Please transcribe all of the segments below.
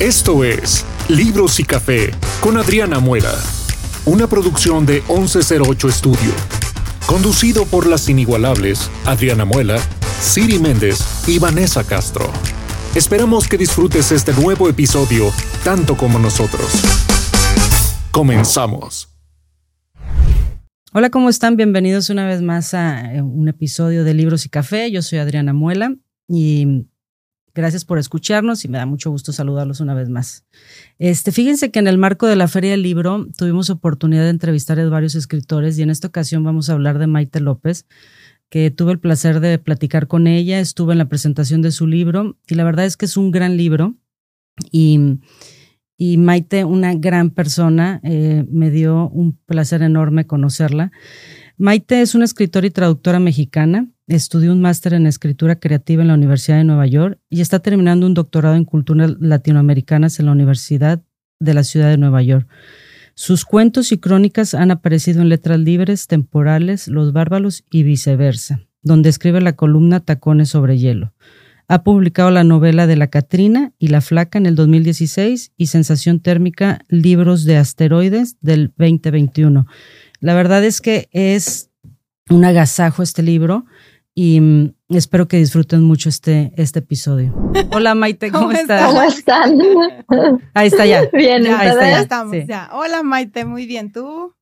Esto es Libros y Café con Adriana Muela, una producción de 1108 Estudio, conducido por las inigualables Adriana Muela, Siri Méndez y Vanessa Castro. Esperamos que disfrutes este nuevo episodio tanto como nosotros. Comenzamos. Hola, ¿cómo están? Bienvenidos una vez más a eh, un episodio de Libros y Café. Yo soy Adriana Muela y Gracias por escucharnos y me da mucho gusto saludarlos una vez más. Este, fíjense que en el marco de la Feria del Libro tuvimos oportunidad de entrevistar a varios escritores y en esta ocasión vamos a hablar de Maite López, que tuve el placer de platicar con ella, estuve en la presentación de su libro y la verdad es que es un gran libro y, y Maite, una gran persona, eh, me dio un placer enorme conocerla. Maite es una escritora y traductora mexicana. Estudió un máster en escritura creativa en la Universidad de Nueva York y está terminando un doctorado en culturas latinoamericanas en la Universidad de la Ciudad de Nueva York. Sus cuentos y crónicas han aparecido en Letras Libres, Temporales, Los Bárbaros y viceversa, donde escribe la columna Tacones sobre Hielo. Ha publicado la novela de La Catrina y La Flaca en el 2016 y Sensación Térmica, Libros de Asteroides del 2021 la verdad es que es un agasajo este libro y mm, espero que disfruten mucho este, este episodio. Hola Maite, ¿cómo, estás? ¿Cómo están? Ahí está ya. Bien, ya, ahí está, ya. estamos. Ya. Hola Maite, muy bien. ¿Tú?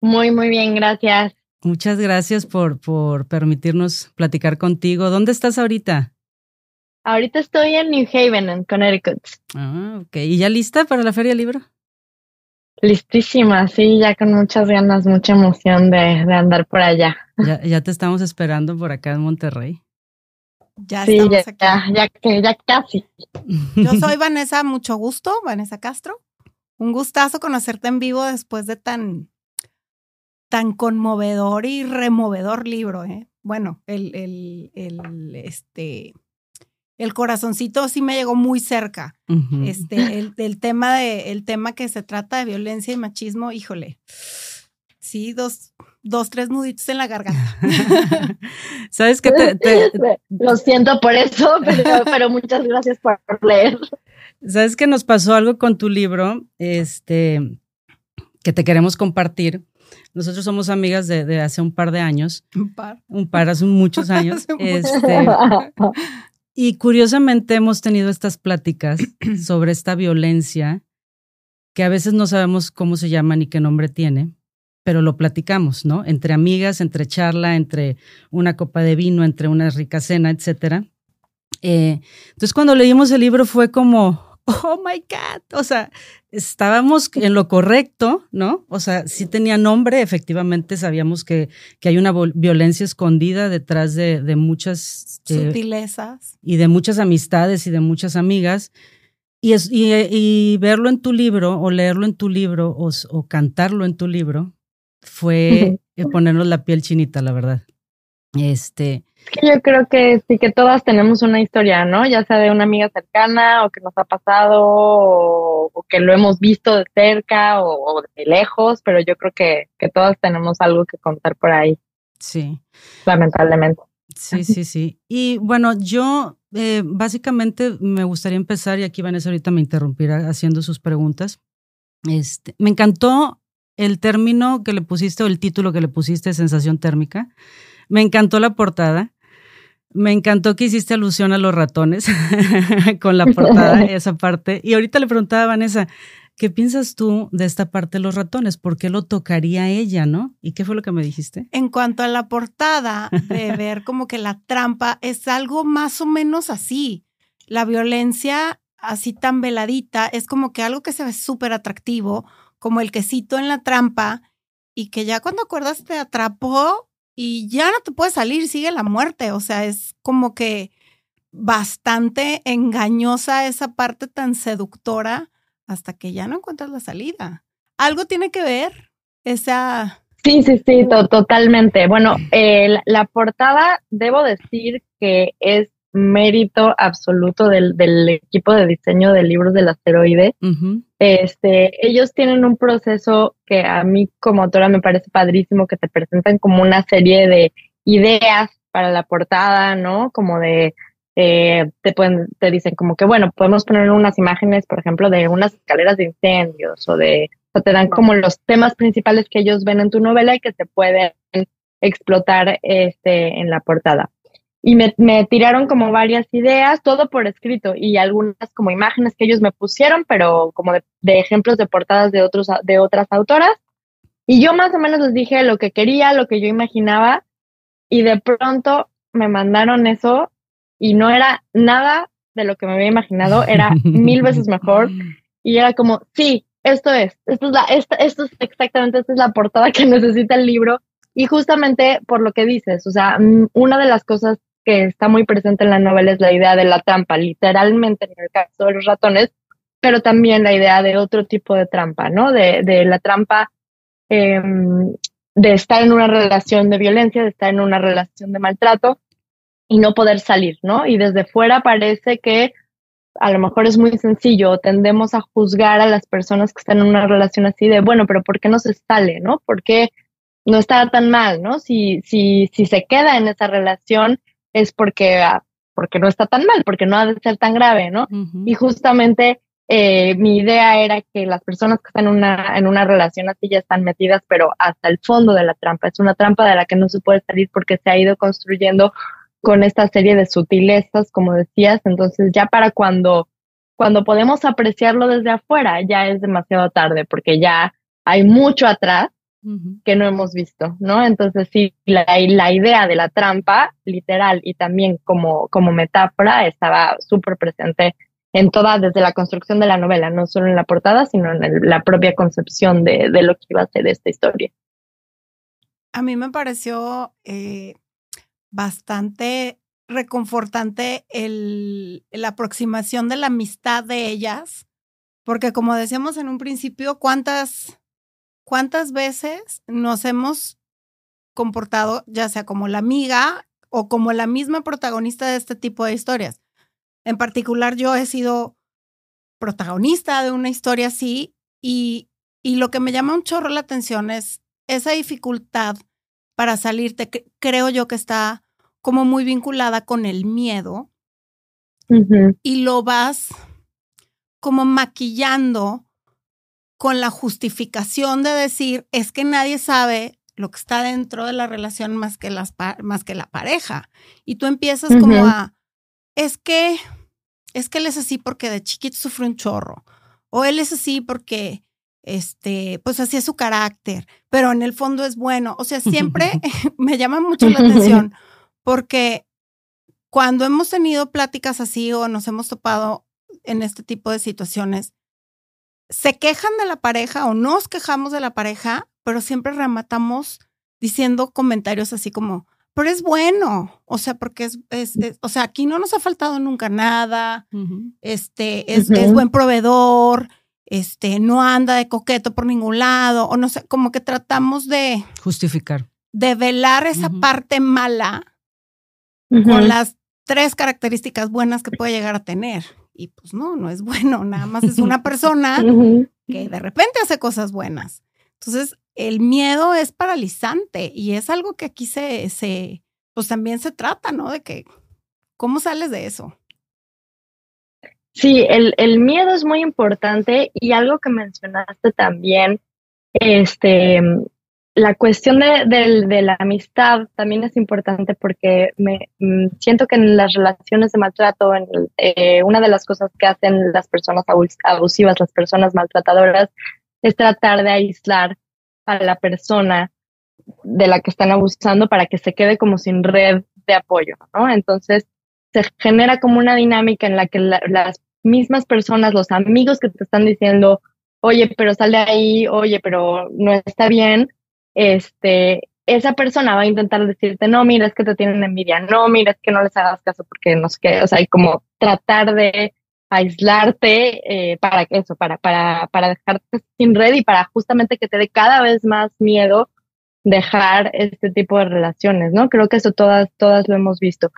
Muy, muy bien, gracias. Muchas gracias por, por permitirnos platicar contigo. ¿Dónde estás ahorita? Ahorita estoy en New Haven, en Connecticut. Ah, ok. ¿Y ya lista para la Feria del Libro? Listísima, sí, ya con muchas ganas, mucha emoción de, andar por allá. Ya, ya, te estamos esperando por acá en Monterrey. Ya sí, ya, ya, ya, ya casi. Yo soy Vanessa, mucho gusto, Vanessa Castro. Un gustazo conocerte en vivo después de tan, tan conmovedor y removedor libro, ¿eh? Bueno, el, el, el, este, el corazoncito sí me llegó muy cerca. Este, el, tema de, el tema que se trata de violencia y machismo, híjole. Sí, dos, dos, tres nuditos en la garganta. Sabes que te, Lo siento por eso, pero, muchas gracias por leer. Sabes que nos pasó algo con tu libro, este, que te queremos compartir. Nosotros somos amigas de, hace un par de años. Un par. Un par, hace muchos años. este, y curiosamente hemos tenido estas pláticas sobre esta violencia que a veces no sabemos cómo se llama ni qué nombre tiene, pero lo platicamos, ¿no? Entre amigas, entre charla, entre una copa de vino, entre una rica cena, etcétera. Eh, entonces, cuando leímos el libro fue como, oh my God, o sea, estábamos en lo correcto, ¿no? O sea, sí tenía nombre, efectivamente sabíamos que, que hay una violencia escondida detrás de, de muchas... Eh, Sutilezas. Y de muchas amistades y de muchas amigas. Y, es, y, y, verlo en tu libro o leerlo en tu libro o, o cantarlo en tu libro fue ponernos la piel chinita, la verdad. Este, yo creo que sí que todas tenemos una historia, ¿no? Ya sea de una amiga cercana o que nos ha pasado o, que lo hemos visto de cerca o, de lejos, pero yo creo que, que todas tenemos algo que contar por ahí. Sí. Lamentablemente. Sí, sí, sí. Y bueno, yo eh, básicamente me gustaría empezar, y aquí Vanessa ahorita me interrumpirá haciendo sus preguntas. Este, me encantó el término que le pusiste o el título que le pusiste, sensación térmica. Me encantó la portada. Me encantó que hiciste alusión a los ratones con la portada, esa parte. Y ahorita le preguntaba a Vanessa, ¿qué piensas tú de esta parte de los ratones? ¿Por qué lo tocaría ella, no? ¿Y qué fue lo que me dijiste? En cuanto a la portada, de ver como que la trampa es algo más o menos así. La violencia así tan veladita es como que algo que se ve súper atractivo, como el quesito en la trampa, y que ya cuando acuerdas te atrapó y ya no te puedes salir, sigue la muerte. O sea, es como que bastante engañosa esa parte tan seductora hasta que ya no encuentras la salida. ¿Algo tiene que ver esa... Sí, sí, sí, totalmente. Bueno, la portada, debo decir que es mérito absoluto del, del, equipo de diseño de libros del asteroide. Este, ellos tienen un proceso que a mí como autora me parece padrísimo, que te presentan como una serie de ideas para la portada, ¿no? Como de eh, te pueden, te dicen como que, bueno, podemos poner unas imágenes, por ejemplo, de unas escaleras de incendios o de, o te dan como los temas principales que ellos ven en tu novela y que se pueden explotar este, en la portada. Y me, me tiraron como varias ideas, todo por escrito y algunas como imágenes que ellos me pusieron, pero como de, de ejemplos de portadas de, otros, de otras autoras. Y yo más o menos les dije lo que quería, lo que yo imaginaba, y de pronto me mandaron eso y no era nada de lo que me había imaginado, era mil veces mejor. Y era como, sí, esto es, esto es, la, esta, esto es exactamente, esta es la portada que necesita el libro. Y justamente por lo que dices, o sea, mm, una de las cosas que está muy presente en la novela es la idea de la trampa, literalmente en el caso de los ratones, pero también la idea de otro tipo de trampa, ¿no? De, de la trampa em, de estar en una relación de violencia, de estar en una relación de maltrato y no poder salir, ¿no? Y desde fuera parece que a lo mejor es muy sencillo, tendemos a juzgar a las personas que están en una relación así de, bueno, pero ¿por qué no se sale, no? ¿Por qué no está tan mal, no? Si, si, si se queda en esa relación es porque, ah, porque no está tan mal, porque no ha de ser tan grave, ¿no? Y justamente eh, mi idea era que las personas que están en una, en una relación así ya están metidas, pero hasta el fondo de la trampa. Es una trampa de la que no se puede salir porque se ha ido construyendo con esta serie de sutilezas, como decías. Entonces ya para cuando, cuando podemos apreciarlo desde afuera, ya es demasiado tarde porque ya hay mucho atrás que no hemos visto, ¿no? Entonces sí, la, la idea de la trampa, literal y también como, como metáfora, estaba súper presente en toda, desde la construcción de la novela, no solo en la portada, sino en la propia concepción de, de, lo que iba a ser esta historia. A mí me pareció eh, bastante reconfortante el, la aproximación de la amistad de ellas, porque como decíamos en un principio, ¿cuántas, cuántas veces nos hemos comportado, ya sea como la amiga o como la misma protagonista de este tipo de historias? En particular, yo he sido protagonista de una historia así y, y lo que me llama un chorro la atención es esa dificultad para salirte, creo yo que está como muy vinculada con el miedo y lo vas como maquillando con la justificación de decir, es que nadie sabe lo que está dentro de la relación más que, las, más que la pareja. Y tú empiezas como a, es que, es que él es así porque de chiquito sufre un chorro, o él es así porque, este, pues así es su carácter, pero en el fondo es bueno. O sea, siempre me llama mucho la atención porque cuando hemos tenido pláticas así o nos hemos topado en este tipo de situaciones, se quejan de la pareja o nos quejamos de la pareja, pero siempre rematamos diciendo comentarios así como, pero es bueno, o sea, porque es, es, o sea, aquí no nos ha faltado nunca nada, este, es, es, buen proveedor, este, no anda de coqueto por ningún lado, o no sé, como que tratamos de justificar, de velar esa parte mala con las tres características buenas que puede llegar a tener. Y pues no, no es bueno, nada más es una persona que de repente hace cosas buenas. Entonces, el miedo es paralizante y es algo que aquí se, se, pues también se trata, ¿no? De que, ¿cómo sales de eso? Sí, el, el miedo es muy importante y algo que mencionaste también, este, la cuestión de, de, la amistad también es importante porque me mm, siento que en las relaciones de maltrato, en, eh, una de las cosas que hacen las personas abusivas, las personas maltratadoras, es tratar de aislar a la persona de la que están abusando para que se quede como sin red de apoyo, ¿no? Entonces se genera como una dinámica en la que las mismas personas, los amigos que te están diciendo, oye, pero sale ahí, oye, pero no está bien, este, esa persona va a intentar decirte, no, mira, es que te tienen envidia, no, mira, es que no les hagas caso porque no sé qué, o sea, hay como tratar de aislarte eh, para eso, para, para, para dejarte sin red y para justamente que te dé cada vez más miedo dejar este tipo de relaciones, ¿no? Creo que eso todas, todas lo hemos visto.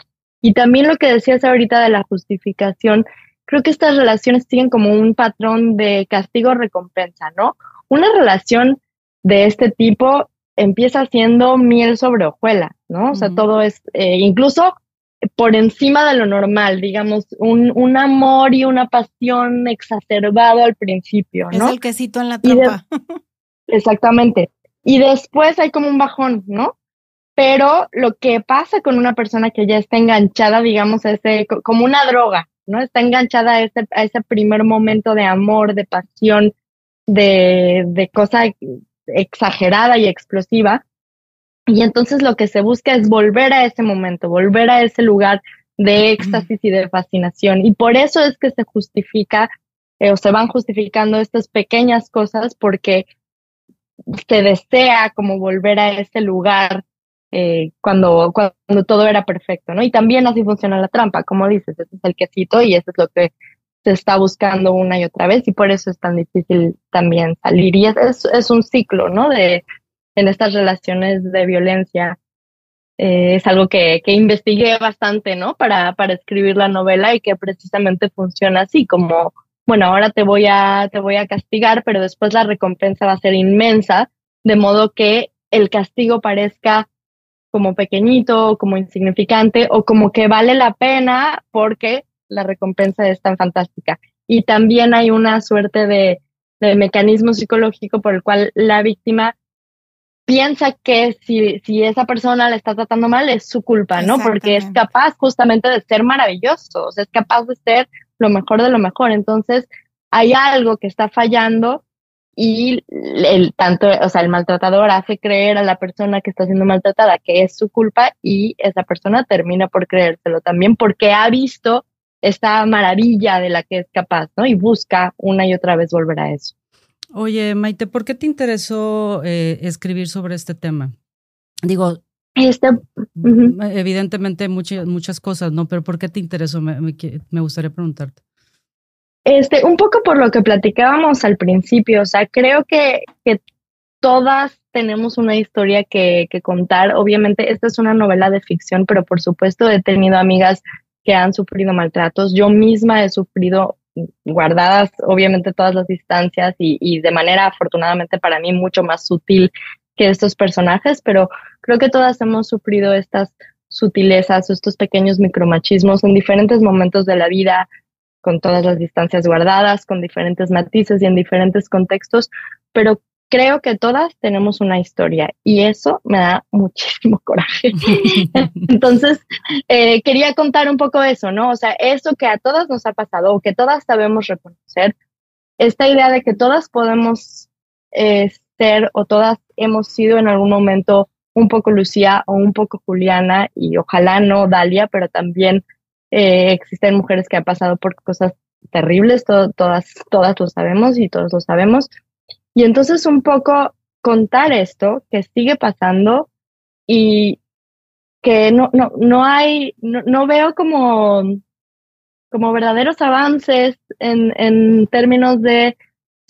Y también lo que decías ahorita de la justificación, creo que estas relaciones siguen como un patrón de castigo-recompensa, ¿no? Una relación de este tipo empieza siendo miel sobre hojuelas, ¿no? O sea, todo es, eh, incluso por encima de lo normal, digamos, un, un amor y una pasión exacerbado al principio, ¿no? Es el quesito en la trampa. exactamente. Y después hay como un bajón, ¿no? Pero lo que pasa con una persona que ya está enganchada, digamos, a ese, como una droga, ¿no? Está enganchada a ese, a ese primer momento de amor, de pasión, de, de cosa exagerada y explosiva. Y entonces lo que se busca es volver a ese momento, volver a ese lugar de éxtasis y de fascinación. Y por eso es que se justifica eh, o se van justificando estas pequeñas cosas porque se desea como volver a ese lugar eh, cuando, cuando todo era perfecto, ¿no? Y también así funciona la trampa, como dices, ese es el quesito y eso es lo que se está buscando una y otra vez y por eso es tan difícil también salir. Y es, es, un ciclo, ¿no? De, en estas relaciones de violencia. Eh, es algo que, que investigué bastante, ¿no? Para, para escribir la novela y que precisamente funciona así, como, bueno, ahora te voy a, te voy a castigar, pero después la recompensa va a ser inmensa, de modo que el castigo parezca como pequeñito, como insignificante o como que vale la pena porque la recompensa es tan fantástica. Y también hay una suerte de, de mecanismo psicológico por el cual la víctima piensa que si, si esa persona la está tratando mal es su culpa, ¿no? Porque es capaz justamente de ser maravilloso, o sea, es capaz de ser lo mejor de lo mejor. Entonces, hay algo que está fallando y el tanto, o sea, el maltratador hace creer a la persona que está siendo maltratada que es su culpa y esa persona termina por creérselo también porque ha visto esta maravilla de la que es capaz, ¿no? Y busca una y otra vez volver a eso. Oye, Maite, ¿por qué te interesó eh, escribir sobre este tema? Digo, este, evidentemente muchas, muchas cosas, ¿no? Pero ¿por qué te interesó? Me, me, gustaría preguntarte. Este, un poco por lo que platicábamos al principio, o sea, creo que, que todas tenemos una historia que, que, contar. Obviamente, esta es una novela de ficción, pero por supuesto he tenido amigas que han sufrido maltratos. Yo misma he sufrido guardadas, obviamente, todas las distancias y, de manera, afortunadamente para mí, mucho más sutil que estos personajes, pero creo que todas hemos sufrido estas sutilezas, estos pequeños micromachismos en diferentes momentos de la vida, con todas las distancias guardadas, con diferentes matices y en diferentes contextos, pero creo que todas tenemos una historia y eso me da muchísimo coraje. Entonces, eh, quería contar un poco eso, ¿no? O sea, eso que a todas nos ha pasado o que todas sabemos reconocer, esta idea de que todas podemos eh, ser o todas hemos sido en algún momento un poco Lucía o un poco Juliana y ojalá no Dalia, pero también eh, existen mujeres que han pasado por cosas terribles, todas, todas lo sabemos y todos lo sabemos. Y entonces un poco contar esto que sigue pasando y que no, no, no hay, no, no veo como, como verdaderos avances en, en términos de,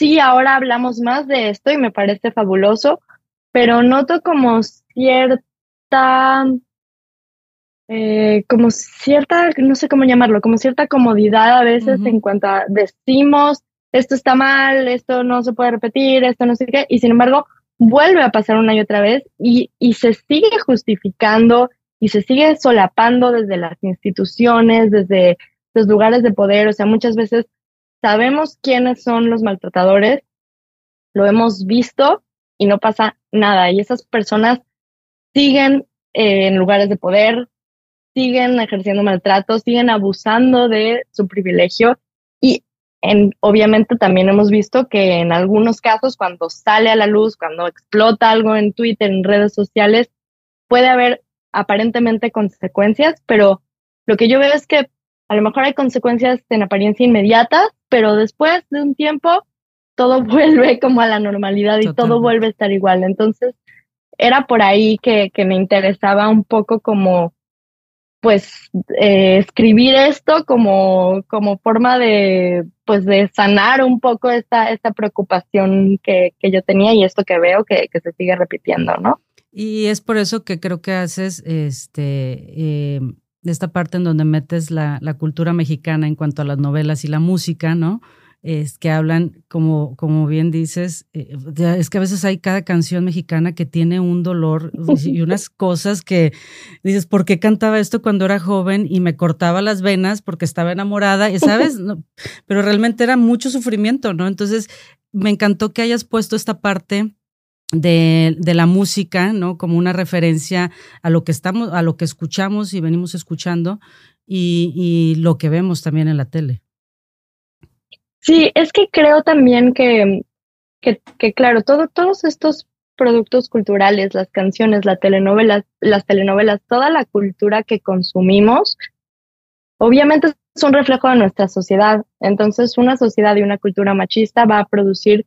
sí, ahora hablamos más de esto y me parece fabuloso, pero noto como cierta, eh, como cierta, no sé cómo llamarlo, como cierta comodidad a veces en cuanto a decimos esto está mal, esto no se puede repetir, esto no sé qué, y sin embargo vuelve a pasar una y otra vez y, y se sigue justificando y se sigue solapando desde las instituciones, desde los lugares de poder, o sea, muchas veces sabemos quiénes son los maltratadores, lo hemos visto y no pasa nada, y esas personas siguen eh, en lugares de poder, siguen ejerciendo maltrato, siguen abusando de su privilegio y obviamente también hemos visto que en algunos casos cuando sale a la luz, cuando explota algo en Twitter, en redes sociales, puede haber aparentemente consecuencias, pero lo que yo veo es que a lo mejor hay consecuencias en apariencia inmediata, pero después de un tiempo todo vuelve como a la normalidad y todo vuelve a estar igual. Entonces, era por ahí que, que me interesaba un poco como pues eh, escribir esto como, como forma de, pues de sanar un poco esta, esta preocupación que, que yo tenía y esto que veo que, que, se sigue repitiendo, ¿no? Y es por eso que creo que haces este, eh, esta parte en donde metes la, la, cultura mexicana en cuanto a las novelas y la música, ¿no? Es que hablan, como, como bien dices, eh, es que a veces hay cada canción mexicana que tiene un dolor y unas cosas que dices, ¿por qué cantaba esto cuando era joven y me cortaba las venas porque estaba enamorada? Y sabes, pero realmente era mucho sufrimiento, ¿no? Entonces, me encantó que hayas puesto esta parte de, de, la música, ¿no? Como una referencia a lo que estamos, a lo que escuchamos y venimos escuchando y, y lo que vemos también en la tele. Sí, es que creo también que, que, claro, todo, todos estos productos culturales, las canciones, las telenovelas, las telenovelas, toda la cultura que consumimos, obviamente es un reflejo de nuestra sociedad. Entonces, una sociedad y una cultura machista va a producir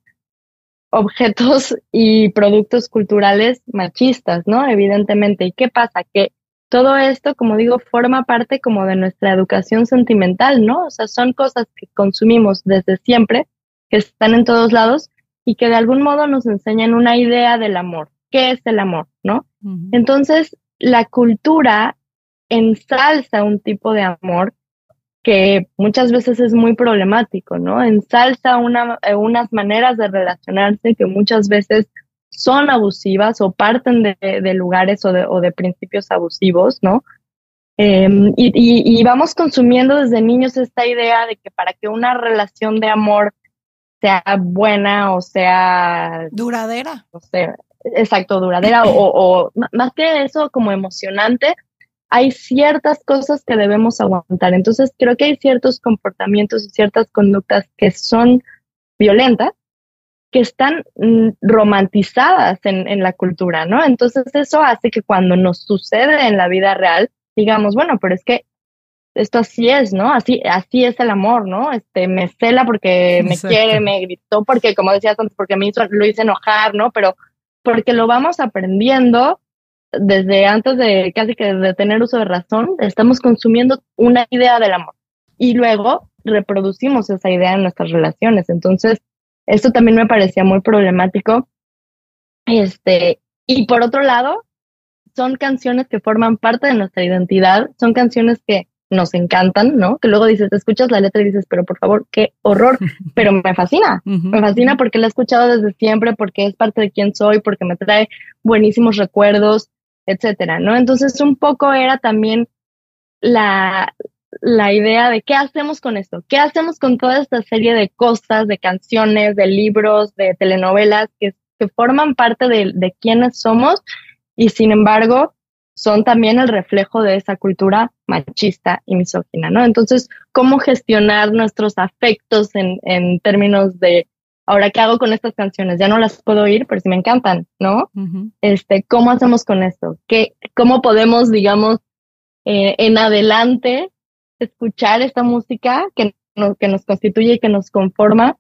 objetos y productos culturales machistas, ¿no? Evidentemente. ¿Y qué pasa? Que todo esto, como digo, forma parte como de nuestra educación sentimental, ¿no? O sea, son cosas que consumimos desde siempre, que están en todos lados y que de algún modo nos enseñan una idea del amor. ¿Qué es el amor, no? Entonces, la cultura ensalza un tipo de amor que muchas veces es muy problemático, ¿no? Ensalza una, eh, unas maneras de relacionarse que muchas veces son abusivas o parten de, lugares o de, o de, principios abusivos, ¿no? Em, y, y, vamos consumiendo desde niños esta idea de que para que una relación de amor sea buena o sea... Duradera. O sea, exacto, duradera o, o más que eso como emocionante, hay ciertas cosas que debemos aguantar. Entonces, creo que hay ciertos comportamientos y ciertas conductas que son violentas, que están mm, romantizadas en, en, la cultura, ¿no? Entonces, eso hace que cuando nos sucede en la vida real, digamos, bueno, pero es que esto así es, ¿no? Así, así es el amor, ¿no? Este, me cela porque me quiere, me gritó porque, como decías antes, porque me hizo, lo hice enojar, ¿no? Pero porque lo vamos aprendiendo desde antes de casi que de tener uso de razón, estamos consumiendo una idea del amor y luego reproducimos esa idea en nuestras relaciones. Entonces, esto también me parecía muy problemático. Este, y por otro lado, son canciones que forman parte de nuestra identidad, son canciones que nos encantan, ¿no? Que luego dices, escuchas la letra y dices, pero por favor, qué horror, pero me fascina, me fascina porque la he escuchado desde siempre, porque es parte de quién soy, porque me trae buenísimos recuerdos, etcétera, ¿no? Entonces un poco era también la, la idea de qué hacemos con esto, qué hacemos con toda esta serie de cosas, de canciones, de libros, de telenovelas que, que forman parte de, de quiénes somos y sin embargo son también el reflejo de esa cultura machista y misógina, ¿no? Entonces, ¿cómo gestionar nuestros afectos en, en términos de ahora qué hago con estas canciones, ya no las puedo oír, pero sí me encantan, ¿no? Este, ¿cómo hacemos con esto? ¿Qué, cómo podemos, digamos, eh, en adelante escuchar esta música que, que nos constituye y que nos conforma,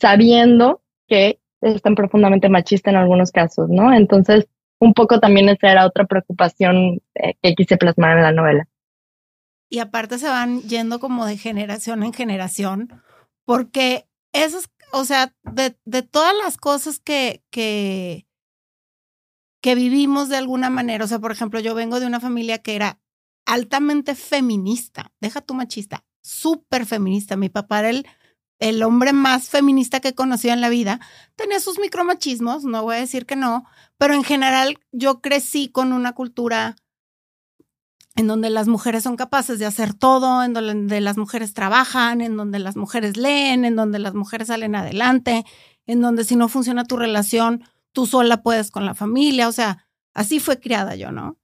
sabiendo que es tan profundamente machista en algunos casos, ¿no? Entonces, un poco también esa era otra preocupación eh, que quise plasmar en la novela. Y aparte se van yendo como de generación en generación, porque esas o sea, de, de todas las cosas que, que, que vivimos de alguna manera, o sea, por ejemplo, yo vengo de una familia que era altamente feminista, deja tu machista, súper feminista. Mi papá era el, el hombre más feminista que he conocido en la vida. Tenía sus micromachismos, no voy a decir que no, pero en general yo crecí con una cultura en donde las mujeres son capaces de hacer todo, en donde las mujeres trabajan, en donde las mujeres leen, en donde las mujeres salen adelante, en donde si no funciona tu relación, tú sola puedes con la familia, o sea, así fue criada yo, ¿no?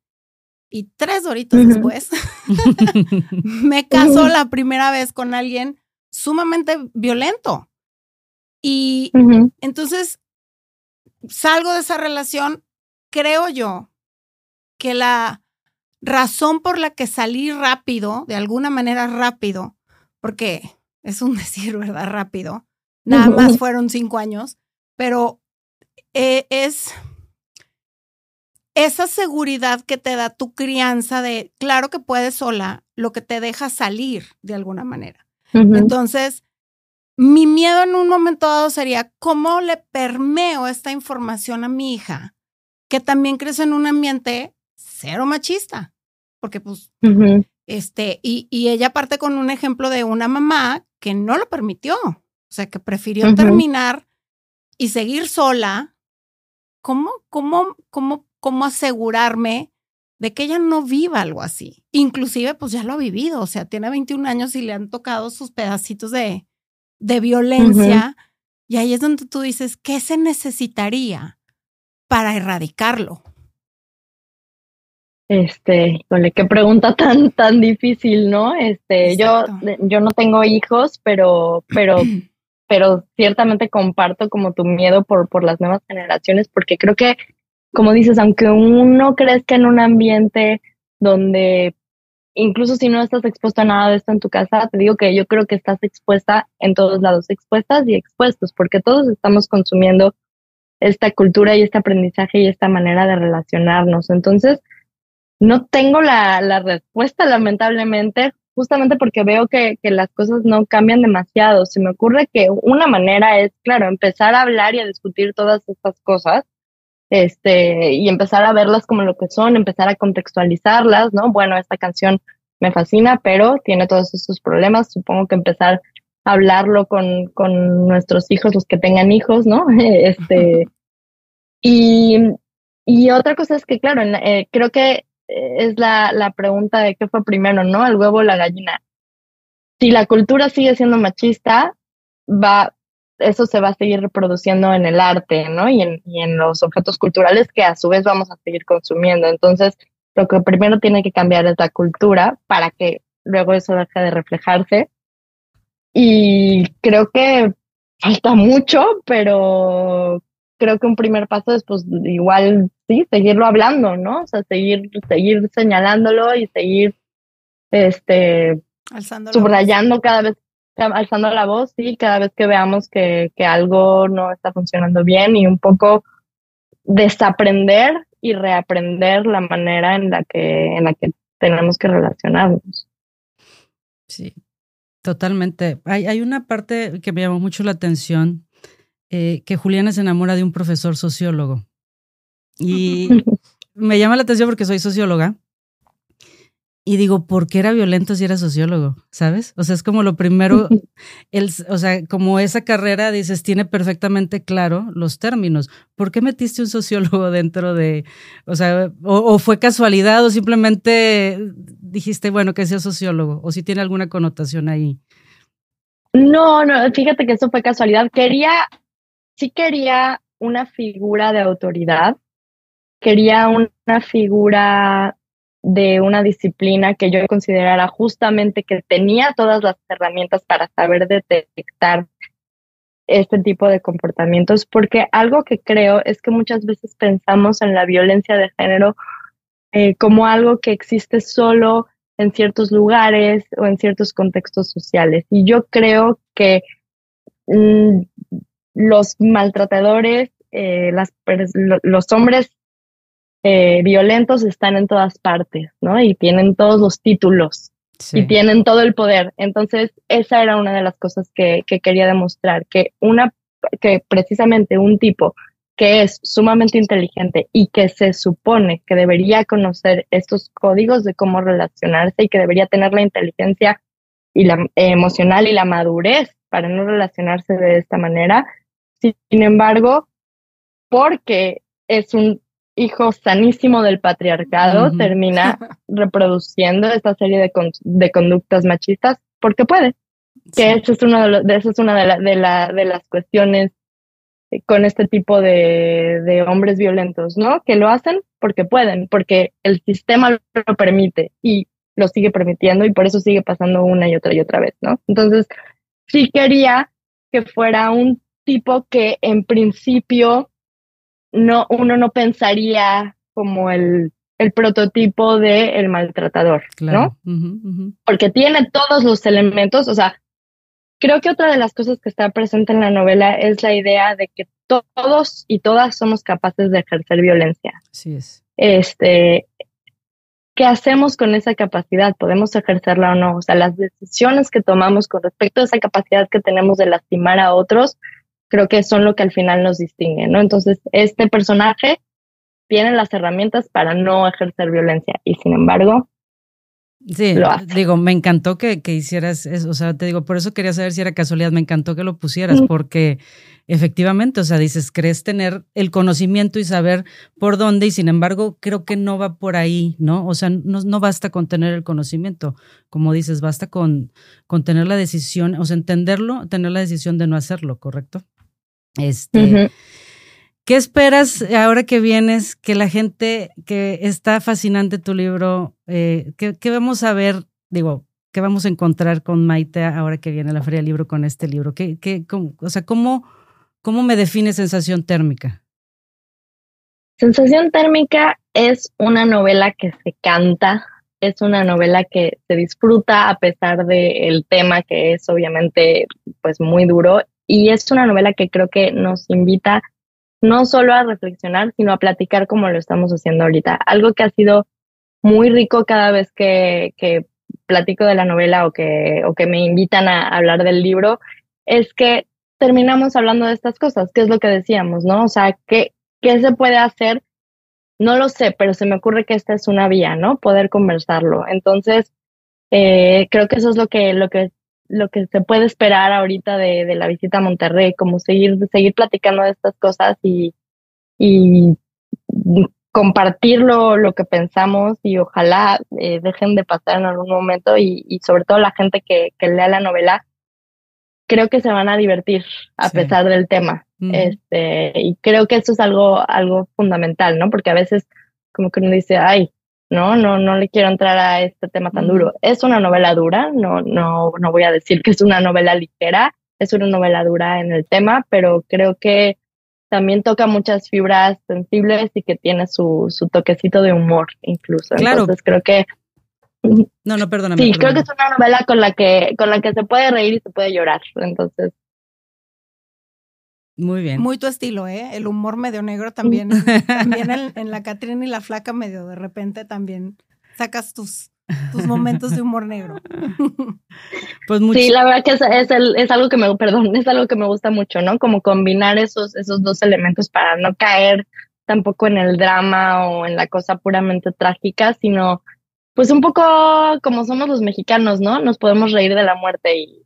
Y tres horitos después, me casó la primera vez con alguien sumamente violento. Y entonces salgo de esa relación, creo yo que la razón por la que salí rápido, de alguna manera rápido, porque es un decir, ¿verdad? Rápido. Nada más fueron cinco años, pero eh, es esa seguridad que te da tu crianza de, claro que puedes sola, lo que te deja salir de alguna manera. Entonces, mi miedo en un momento dado sería, ¿cómo le permeo esta información a mi hija, que también crece en un ambiente cero machista, porque pues, este, y, y ella parte con un ejemplo de una mamá que no lo permitió. O sea, que prefirió terminar y seguir sola. ¿Cómo, cómo, cómo, cómo asegurarme de que ella no viva algo así? Inclusive, pues ya lo ha vivido. O sea, tiene 21 años y le han tocado sus pedacitos de, de violencia. Y ahí es donde tú dices, ¿qué se necesitaría para erradicarlo? Este, híjole, qué pregunta tan, tan difícil, ¿no? Este, yo, yo no tengo hijos, pero, pero, pero ciertamente comparto como tu miedo por, por las nuevas generaciones, porque creo que, como dices, aunque uno crezca en un ambiente donde incluso si no estás expuesto a nada de esto en tu casa, te digo que yo creo que estás expuesta en todos lados, expuestas y expuestos, porque todos estamos consumiendo esta cultura y este aprendizaje y esta manera de relacionarnos. Entonces, no tengo la, la respuesta, lamentablemente, justamente porque veo que, que, las cosas no cambian demasiado. Se me ocurre que una manera es, claro, empezar a hablar y a discutir todas estas cosas, este, y empezar a verlas como lo que son, empezar a contextualizarlas, ¿no? Bueno, esta canción me fascina, pero tiene todos estos problemas. Supongo que empezar a hablarlo con, con nuestros hijos, los que tengan hijos, ¿no? Este, y, y otra cosa es que, claro, eh, creo que es la, la pregunta de qué fue primero, ¿no? El huevo o la gallina. Si la cultura sigue siendo machista, va, eso se va a seguir reproduciendo en el arte, ¿no? Y en, y en los objetos culturales que a su vez vamos a seguir consumiendo. Entonces, lo que primero tiene que cambiar es la cultura para que luego eso deje de reflejarse. Y creo que falta mucho, pero creo que un primer paso es pues igual, sí, seguirlo hablando, ¿no? O sea, seguir, seguir señalándolo y seguir, este, subrayando cada vez, alzando la voz, sí, cada vez que veamos que, que algo no está funcionando bien y un poco desaprender y reaprender la manera en la que, en la que tenemos que relacionarnos. Sí, totalmente. Hay, hay una parte que me llamó mucho la atención eh, que Juliana se enamora de un profesor sociólogo. Y me llama la atención porque soy socióloga. Y digo, ¿por qué era violento si era sociólogo? ¿Sabes? O sea, es como lo primero, el, o sea, como esa carrera, dices, tiene perfectamente claro los términos. ¿Por qué metiste un sociólogo dentro de, o sea, o, fue casualidad o simplemente dijiste, bueno, que sea sociólogo, o si tiene alguna connotación ahí? No, no, fíjate que eso fue casualidad. Quería sí quería una figura de autoridad, quería una figura de una disciplina que yo considerara justamente que tenía todas las herramientas para saber detectar este tipo de comportamientos, porque algo que creo es que muchas veces pensamos en la violencia de género eh, como algo que existe solo en ciertos lugares o en ciertos contextos sociales. Y yo creo que mm, los maltratadores, eh, las, los hombres eh, violentos están en todas partes, ¿no? Y tienen todos los títulos y tienen todo el poder. Entonces, esa era una de las cosas que, que quería demostrar, que una, que precisamente un tipo que es sumamente inteligente y que se supone que debería conocer estos códigos de cómo relacionarse y que debería tener la inteligencia y la emocional y la madurez para no relacionarse de esta manera, sin embargo, porque es un hijo sanísimo del patriarcado, termina reproduciendo esta serie de, de, conductas machistas porque puede. Que eso es, uno de, eso es una de, la, de, las cuestiones eh, con este tipo de, de, hombres violentos, ¿no? Que lo hacen porque pueden, porque el sistema lo permite y lo sigue permitiendo y por eso sigue pasando una y otra y otra vez, ¿no? Entonces, sí quería que fuera un tipo que en principio no, uno no pensaría como el, el prototipo de el maltratador, ¿no? Porque tiene todos los elementos, o sea, creo que otra de las cosas que está presente en la novela es la idea de que todos y todas somos capaces de ejercer violencia. Así es. Este, ¿qué hacemos con esa capacidad? ¿Podemos ejercerla o no? O sea, las decisiones que tomamos con respecto a esa capacidad que tenemos de lastimar a otros creo que son lo que al final nos distingue, ¿no? Entonces, este personaje tiene las herramientas para no ejercer violencia y sin embargo, Sí, digo, me encantó que, que, hicieras eso, o sea, te digo, por eso quería saber si era casualidad, me encantó que lo pusieras, porque efectivamente, o sea, dices, crees tener el conocimiento y saber por dónde, y sin embargo, creo que no va por ahí, ¿no? O sea, no, no basta con tener el conocimiento, como dices, basta con, con tener la decisión, o sea, entenderlo, tener la decisión de no hacerlo, ¿correcto? Este. ¿Qué esperas ahora que vienes? Que la gente, que está fascinante tu libro, eh, ¿qué, vamos a ver? Digo, ¿qué vamos a encontrar con Maite ahora que viene la Feria del Libro con este libro? ¿Qué, qué, o sea, ¿cómo, ¿cómo me define sensación térmica? Sensación térmica es una novela que se canta, es una novela que se disfruta a pesar del tema que es obviamente pues muy duro y es una novela que creo que nos invita no solo a reflexionar, sino a platicar como lo estamos haciendo ahorita. Algo que ha sido muy rico cada vez que, que platico de la novela o que, o que me invitan a hablar del libro, es que terminamos hablando de estas cosas, que es lo que decíamos, ¿no? O sea, ¿qué, qué se puede hacer? No lo sé, pero se me ocurre que esta es una vía, ¿no? Poder conversarlo. Entonces, eh, creo que eso es lo que, lo que lo que se puede esperar ahorita de, de, la visita a Monterrey, como seguir, seguir platicando de estas cosas y, y compartir lo, que pensamos y ojalá eh, dejen de pasar en algún momento y, y sobre todo la gente que, que, lea la novela, creo que se van a divertir a pesar del tema. este, y creo que eso es algo, algo fundamental, ¿no? Porque a veces como que uno dice, ay, ¿no? No, no le quiero entrar a este tema tan duro. Es una novela dura, no, no, no voy a decir que es una novela ligera, es una novela dura en el tema, pero creo que también toca muchas fibras sensibles y que tiene su, su toquecito de humor incluso. Claro. Entonces creo que no, no, perdóname. Sí, creo que es una novela con la que con la que se puede reír y se puede llorar. Entonces, muy bien. Muy tu estilo, ¿eh? El humor medio negro también. también en, la Catrina y la Flaca medio de repente también sacas tus, tus momentos de humor negro. pues Sí, la verdad que es, es, algo que me, perdón, es algo que me gusta mucho, ¿no? Como combinar esos, esos dos elementos para no caer tampoco en el drama o en la cosa puramente trágica, sino pues un poco como somos los mexicanos, ¿no? Nos podemos reír de la muerte y,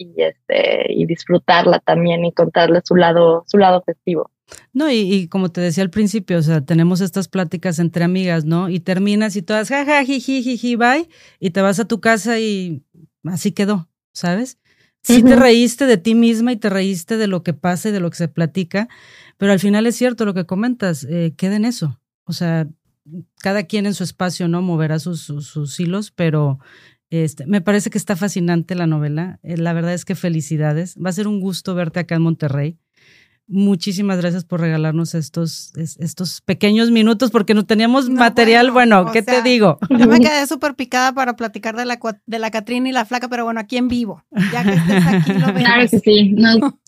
y este y disfrutarla también y contarle su lado su lado festivo. No, y, como te decía al principio, o sea, tenemos estas pláticas entre amigas, ¿no? Y terminas y todas, jaja, jiji, jiji, bye, y te vas a tu casa y así quedó, ¿sabes? Sí te reíste de ti misma y te reíste de lo que pasa y de lo que se platica, pero al final es cierto lo que comentas, eh, queda en eso. O sea, cada quien en su espacio, ¿no? Moverá sus, sus hilos, pero este, me parece que está fascinante la novela. Eh, la verdad es que felicidades. Va a ser un gusto verte acá en Monterrey. Muchísimas gracias por regalarnos estos, estos pequeños minutos porque no teníamos material. Bueno, ¿qué te digo? Yo me quedé súper picada para platicar de la, de la Catrina y la Flaca, pero bueno, aquí en vivo. Ya que estés aquí, lo vemos. Claro que sí.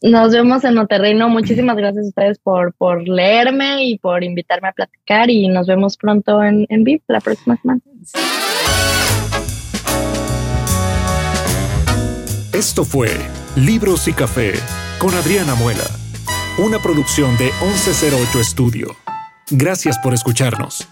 Nos, vemos en Monterrey. No, muchísimas gracias a ustedes por, por leerme y por invitarme a platicar y nos vemos pronto en, en vivo la próxima semana. Esto fue Libros y Café con Adriana Muela, una producción de 1108 Estudio. Gracias por escucharnos.